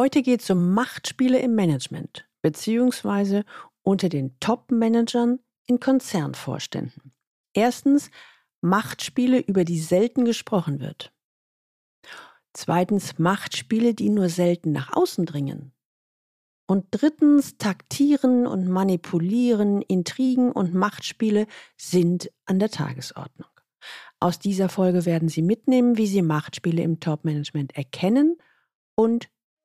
Heute geht es um Machtspiele im Management, beziehungsweise unter den Top-Managern in Konzernvorständen. Erstens Machtspiele, über die selten gesprochen wird. Zweitens Machtspiele, die nur selten nach außen dringen. Und drittens Taktieren und Manipulieren, Intrigen und Machtspiele sind an der Tagesordnung. Aus dieser Folge werden Sie mitnehmen, wie Sie Machtspiele im Top-Management erkennen und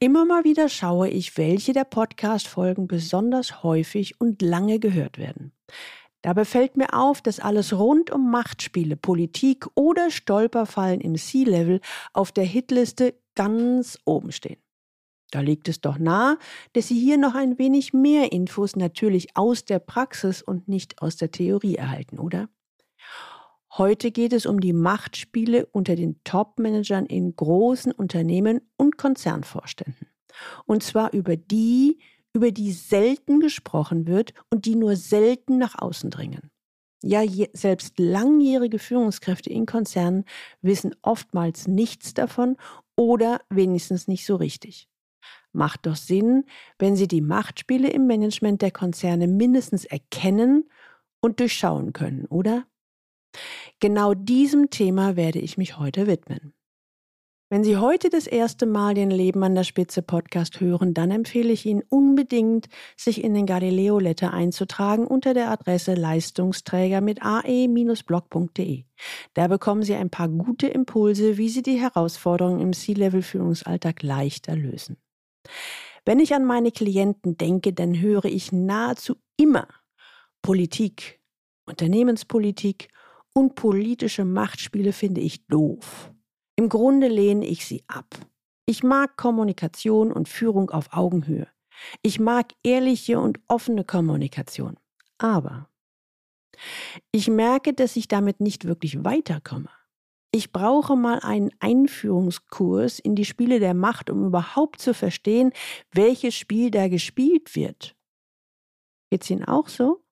Immer mal wieder schaue ich, welche der Podcast-Folgen besonders häufig und lange gehört werden. Dabei fällt mir auf, dass alles rund um Machtspiele, Politik oder Stolperfallen im C-Level auf der Hitliste ganz oben stehen. Da liegt es doch nahe, dass Sie hier noch ein wenig mehr Infos natürlich aus der Praxis und nicht aus der Theorie erhalten, oder? Heute geht es um die Machtspiele unter den Top-Managern in großen Unternehmen und Konzernvorständen. Und zwar über die, über die selten gesprochen wird und die nur selten nach außen dringen. Ja, je, selbst langjährige Führungskräfte in Konzernen wissen oftmals nichts davon oder wenigstens nicht so richtig. Macht doch Sinn, wenn Sie die Machtspiele im Management der Konzerne mindestens erkennen und durchschauen können, oder? Genau diesem Thema werde ich mich heute widmen. Wenn Sie heute das erste Mal den Leben an der Spitze Podcast hören, dann empfehle ich Ihnen unbedingt, sich in den Galileo Letter einzutragen unter der Adresse Leistungsträger mit ae-blog.de. Da bekommen Sie ein paar gute Impulse, wie Sie die Herausforderungen im C-Level Führungsalltag leichter lösen. Wenn ich an meine Klienten denke, dann höre ich nahezu immer Politik, Unternehmenspolitik und politische Machtspiele finde ich doof. Im Grunde lehne ich sie ab. Ich mag Kommunikation und Führung auf Augenhöhe. Ich mag ehrliche und offene Kommunikation. Aber ich merke, dass ich damit nicht wirklich weiterkomme. Ich brauche mal einen Einführungskurs in die Spiele der Macht, um überhaupt zu verstehen, welches Spiel da gespielt wird. Geht's Ihnen auch so?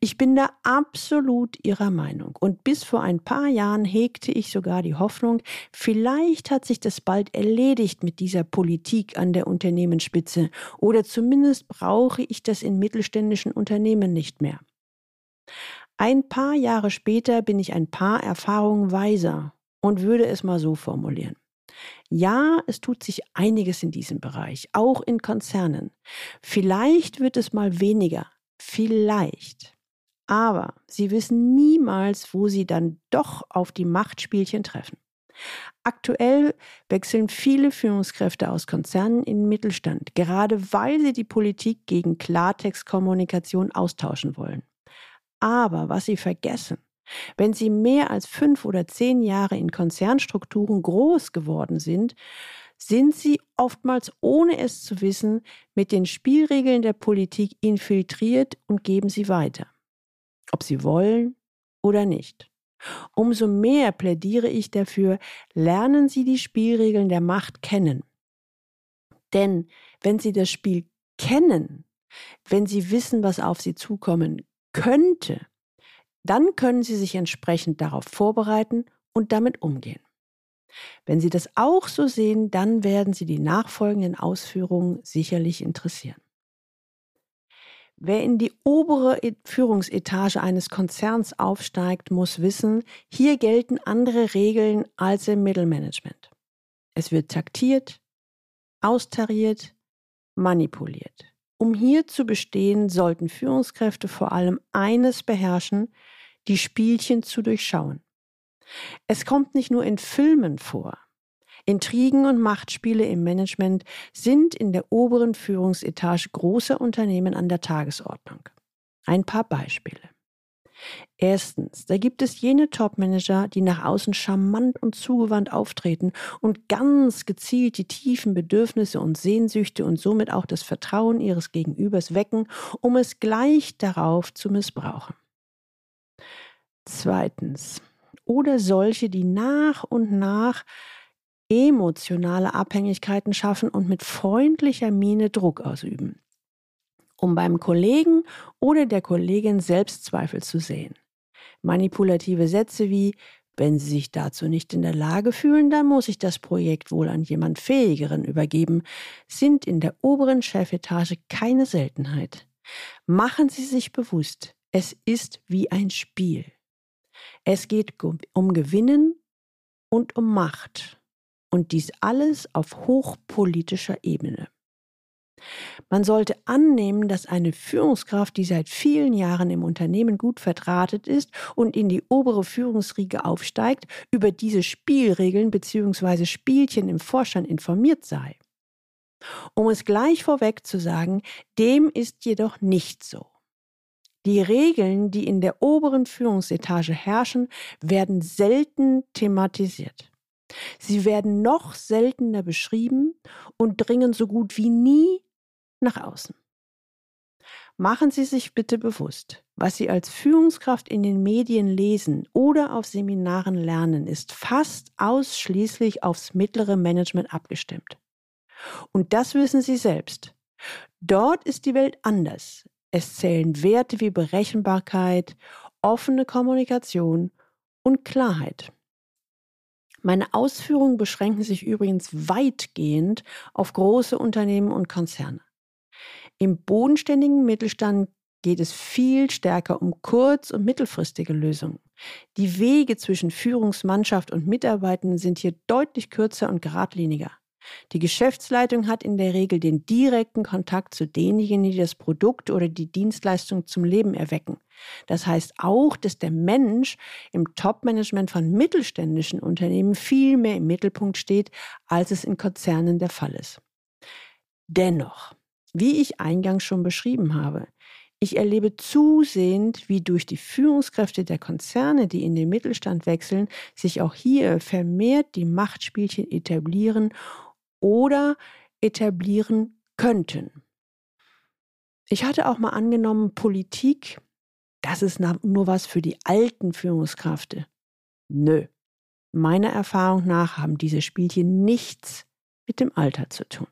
Ich bin da absolut Ihrer Meinung. Und bis vor ein paar Jahren hegte ich sogar die Hoffnung, vielleicht hat sich das bald erledigt mit dieser Politik an der Unternehmensspitze oder zumindest brauche ich das in mittelständischen Unternehmen nicht mehr. Ein paar Jahre später bin ich ein paar Erfahrungen weiser und würde es mal so formulieren. Ja, es tut sich einiges in diesem Bereich, auch in Konzernen. Vielleicht wird es mal weniger, Vielleicht. Aber sie wissen niemals, wo sie dann doch auf die Machtspielchen treffen. Aktuell wechseln viele Führungskräfte aus Konzernen in den Mittelstand, gerade weil sie die Politik gegen Klartextkommunikation austauschen wollen. Aber was sie vergessen, wenn sie mehr als fünf oder zehn Jahre in Konzernstrukturen groß geworden sind, sind sie oftmals, ohne es zu wissen, mit den Spielregeln der Politik infiltriert und geben sie weiter. Ob sie wollen oder nicht. Umso mehr plädiere ich dafür, lernen Sie die Spielregeln der Macht kennen. Denn wenn Sie das Spiel kennen, wenn Sie wissen, was auf Sie zukommen könnte, dann können Sie sich entsprechend darauf vorbereiten und damit umgehen. Wenn Sie das auch so sehen, dann werden Sie die nachfolgenden Ausführungen sicherlich interessieren. Wer in die obere e-, Führungsetage eines Konzerns aufsteigt, muss wissen, hier gelten andere Regeln als im Mittelmanagement. Es wird taktiert, austariert, manipuliert. Um hier zu bestehen, sollten Führungskräfte vor allem eines beherrschen, die Spielchen zu durchschauen. Es kommt nicht nur in Filmen vor. Intrigen und Machtspiele im Management sind in der oberen Führungsetage großer Unternehmen an der Tagesordnung. Ein paar Beispiele. Erstens, da gibt es jene Topmanager, die nach außen charmant und zugewandt auftreten und ganz gezielt die tiefen Bedürfnisse und Sehnsüchte und somit auch das Vertrauen ihres Gegenübers wecken, um es gleich darauf zu missbrauchen. Zweitens, oder solche, die nach und nach emotionale Abhängigkeiten schaffen und mit freundlicher Miene Druck ausüben, um beim Kollegen oder der Kollegin Selbstzweifel zu sehen. Manipulative Sätze wie wenn Sie sich dazu nicht in der Lage fühlen, dann muss ich das Projekt wohl an jemand Fähigeren übergeben, sind in der oberen Chefetage keine Seltenheit. Machen Sie sich bewusst, es ist wie ein Spiel. Es geht um Gewinnen und um Macht. Und dies alles auf hochpolitischer Ebene. Man sollte annehmen, dass eine Führungskraft, die seit vielen Jahren im Unternehmen gut verdrahtet ist und in die obere Führungsriege aufsteigt, über diese Spielregeln bzw. Spielchen im Vorstand informiert sei. Um es gleich vorweg zu sagen, dem ist jedoch nicht so. Die Regeln, die in der oberen Führungsetage herrschen, werden selten thematisiert. Sie werden noch seltener beschrieben und dringen so gut wie nie nach außen. Machen Sie sich bitte bewusst, was Sie als Führungskraft in den Medien lesen oder auf Seminaren lernen, ist fast ausschließlich aufs mittlere Management abgestimmt. Und das wissen Sie selbst. Dort ist die Welt anders. Es zählen Werte wie Berechenbarkeit, offene Kommunikation und Klarheit. Meine Ausführungen beschränken sich übrigens weitgehend auf große Unternehmen und Konzerne. Im bodenständigen Mittelstand geht es viel stärker um kurz- und mittelfristige Lösungen. Die Wege zwischen Führungsmannschaft und Mitarbeitenden sind hier deutlich kürzer und geradliniger. Die Geschäftsleitung hat in der Regel den direkten Kontakt zu denjenigen, die das Produkt oder die Dienstleistung zum Leben erwecken. Das heißt auch, dass der Mensch im Top-Management von mittelständischen Unternehmen viel mehr im Mittelpunkt steht, als es in Konzernen der Fall ist. Dennoch, wie ich eingangs schon beschrieben habe, ich erlebe zusehend, wie durch die Führungskräfte der Konzerne, die in den Mittelstand wechseln, sich auch hier vermehrt die Machtspielchen etablieren oder etablieren könnten. Ich hatte auch mal angenommen, Politik, das ist nur was für die alten Führungskräfte. Nö. Meiner Erfahrung nach haben diese Spielchen nichts mit dem Alter zu tun.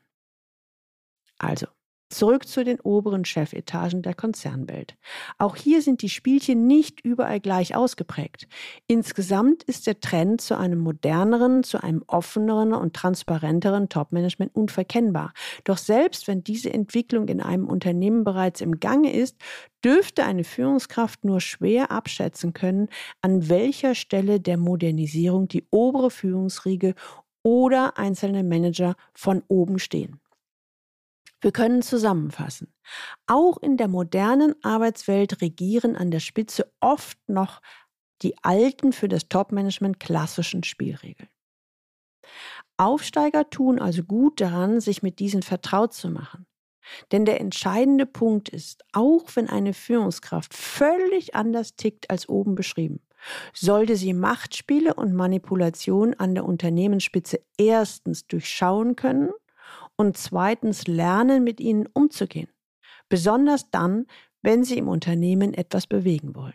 Also, Zurück zu den oberen Chefetagen der Konzernwelt. Auch hier sind die Spielchen nicht überall gleich ausgeprägt. Insgesamt ist der Trend zu einem moderneren, zu einem offeneren und transparenteren Topmanagement unverkennbar. Doch selbst wenn diese Entwicklung in einem Unternehmen bereits im Gange ist, dürfte eine Führungskraft nur schwer abschätzen können, an welcher Stelle der Modernisierung die obere Führungsriege oder einzelne Manager von oben stehen. Wir können zusammenfassen. Auch in der modernen Arbeitswelt regieren an der Spitze oft noch die alten für das Topmanagement klassischen Spielregeln. Aufsteiger tun also gut daran, sich mit diesen vertraut zu machen. Denn der entscheidende Punkt ist, auch wenn eine Führungskraft völlig anders tickt als oben beschrieben, sollte sie Machtspiele und Manipulation an der Unternehmensspitze erstens durchschauen können und zweitens lernen, mit ihnen umzugehen. Besonders dann, wenn sie im Unternehmen etwas bewegen wollen.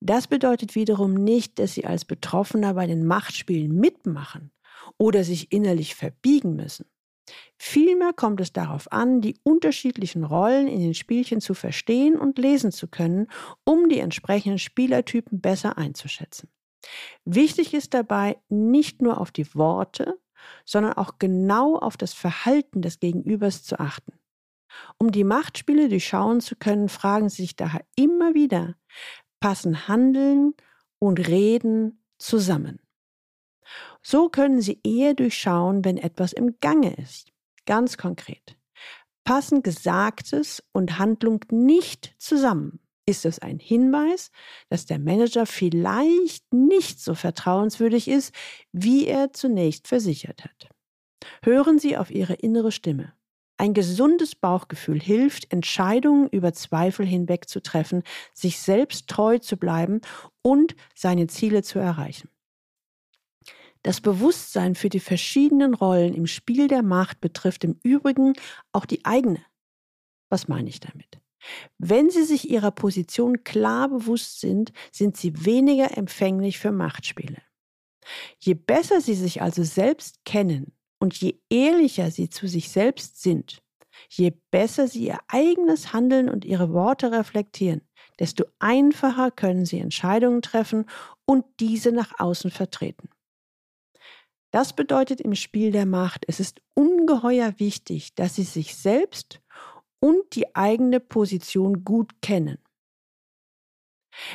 Das bedeutet wiederum nicht, dass sie als Betroffener bei den Machtspielen mitmachen oder sich innerlich verbiegen müssen. Vielmehr kommt es darauf an, die unterschiedlichen Rollen in den Spielchen zu verstehen und lesen zu können, um die entsprechenden Spielertypen besser einzuschätzen. Wichtig ist dabei, nicht nur auf die Worte, sondern auch genau auf das Verhalten des Gegenübers zu achten. Um die Machtspiele durchschauen zu können, fragen Sie sich daher immer wieder, passen Handeln und Reden zusammen? So können Sie eher durchschauen, wenn etwas im Gange ist. Ganz konkret. Passen Gesagtes und Handlung nicht zusammen? Ist es ein Hinweis, dass der Manager vielleicht nicht so vertrauenswürdig ist, wie er zunächst versichert hat. Hören Sie auf Ihre innere Stimme. Ein gesundes Bauchgefühl hilft, Entscheidungen über Zweifel hinweg zu treffen, sich selbst treu zu bleiben und seine Ziele zu erreichen. Das Bewusstsein für die verschiedenen Rollen im Spiel der Macht betrifft im Übrigen auch die eigene. Was meine ich damit? Wenn Sie sich Ihrer Position klar bewusst sind, sind Sie weniger empfänglich für Machtspiele. Je besser Sie sich also selbst kennen und je ehrlicher Sie zu sich selbst sind, je besser Sie Ihr eigenes Handeln und Ihre Worte reflektieren, desto einfacher können Sie Entscheidungen treffen und diese nach außen vertreten. Das bedeutet im Spiel der Macht, es ist ungeheuer wichtig, dass Sie sich selbst und die eigene Position gut kennen.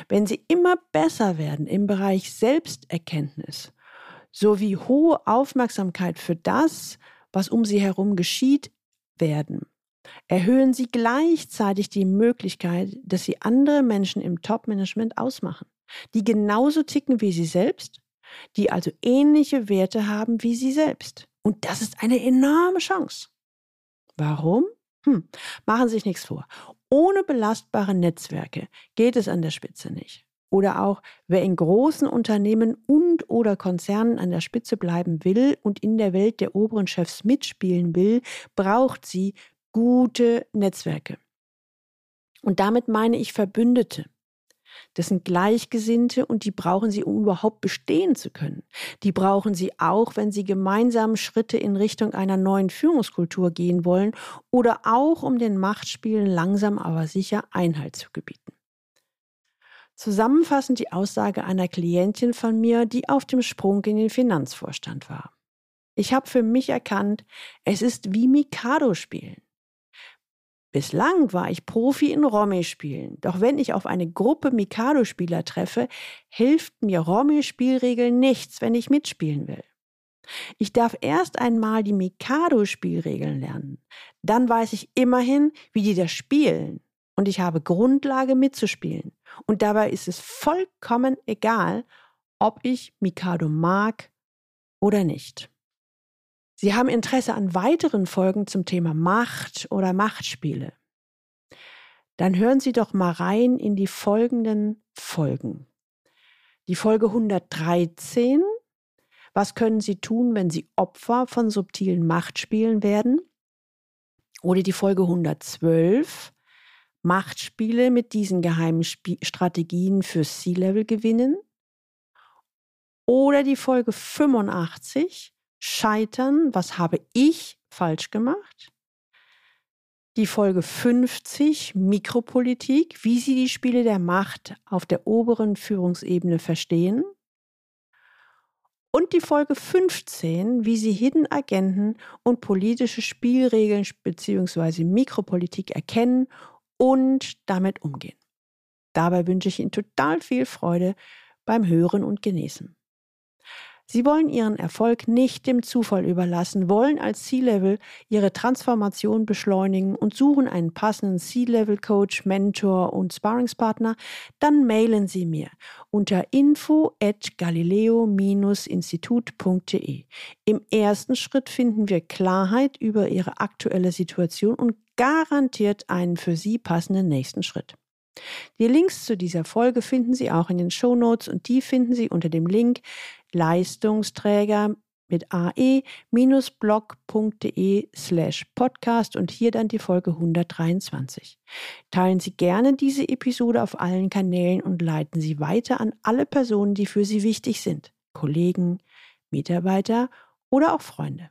Wenn Sie immer besser werden im Bereich Selbsterkenntnis sowie hohe Aufmerksamkeit für das, was um Sie herum geschieht, werden, erhöhen Sie gleichzeitig die Möglichkeit, dass Sie andere Menschen im Top-Management ausmachen, die genauso ticken wie Sie selbst, die also ähnliche Werte haben wie Sie selbst. Und das ist eine enorme Chance. Warum? Hm, machen Sie sich nichts vor. Ohne belastbare Netzwerke geht es an der Spitze nicht. Oder auch, wer in großen Unternehmen und oder Konzernen an der Spitze bleiben will und in der Welt der oberen Chefs mitspielen will, braucht sie gute Netzwerke. Und damit meine ich Verbündete. Das sind Gleichgesinnte und die brauchen sie, um überhaupt bestehen zu können. Die brauchen sie auch, wenn sie gemeinsam Schritte in Richtung einer neuen Führungskultur gehen wollen oder auch, um den Machtspielen langsam aber sicher Einhalt zu gebieten. Zusammenfassend die Aussage einer Klientin von mir, die auf dem Sprung in den Finanzvorstand war. Ich habe für mich erkannt, es ist wie Mikado spielen. Bislang war ich Profi in Romy-Spielen, doch wenn ich auf eine Gruppe Mikado-Spieler treffe, hilft mir Romy-Spielregeln nichts, wenn ich mitspielen will. Ich darf erst einmal die Mikado-Spielregeln lernen. Dann weiß ich immerhin, wie die das spielen. Und ich habe Grundlage mitzuspielen. Und dabei ist es vollkommen egal, ob ich Mikado mag oder nicht. Sie haben Interesse an weiteren Folgen zum Thema Macht oder Machtspiele. Dann hören Sie doch mal rein in die folgenden Folgen. Die Folge 113. Was können Sie tun, wenn Sie Opfer von subtilen Machtspielen werden? Oder die Folge 112. Machtspiele mit diesen geheimen Sp Strategien für C-Level gewinnen. Oder die Folge 85 Scheitern, was habe ich falsch gemacht? Die Folge 50, Mikropolitik, wie Sie die Spiele der Macht auf der oberen Führungsebene verstehen. Und die Folge 15, wie Sie Hidden Agenten und politische Spielregeln bzw. Mikropolitik erkennen und damit umgehen. Dabei wünsche ich Ihnen total viel Freude beim Hören und Genießen. Sie wollen ihren Erfolg nicht dem Zufall überlassen, wollen als C-Level ihre Transformation beschleunigen und suchen einen passenden C-Level-Coach, Mentor und Sparringspartner, dann mailen Sie mir unter info at galileo-institut.de. Im ersten Schritt finden wir Klarheit über Ihre aktuelle Situation und garantiert einen für Sie passenden nächsten Schritt. Die Links zu dieser Folge finden Sie auch in den Show Notes und die finden Sie unter dem Link Leistungsträger mit ae-blog.de slash podcast und hier dann die Folge 123. Teilen Sie gerne diese Episode auf allen Kanälen und leiten Sie weiter an alle Personen, die für Sie wichtig sind. Kollegen, Mitarbeiter oder auch Freunde.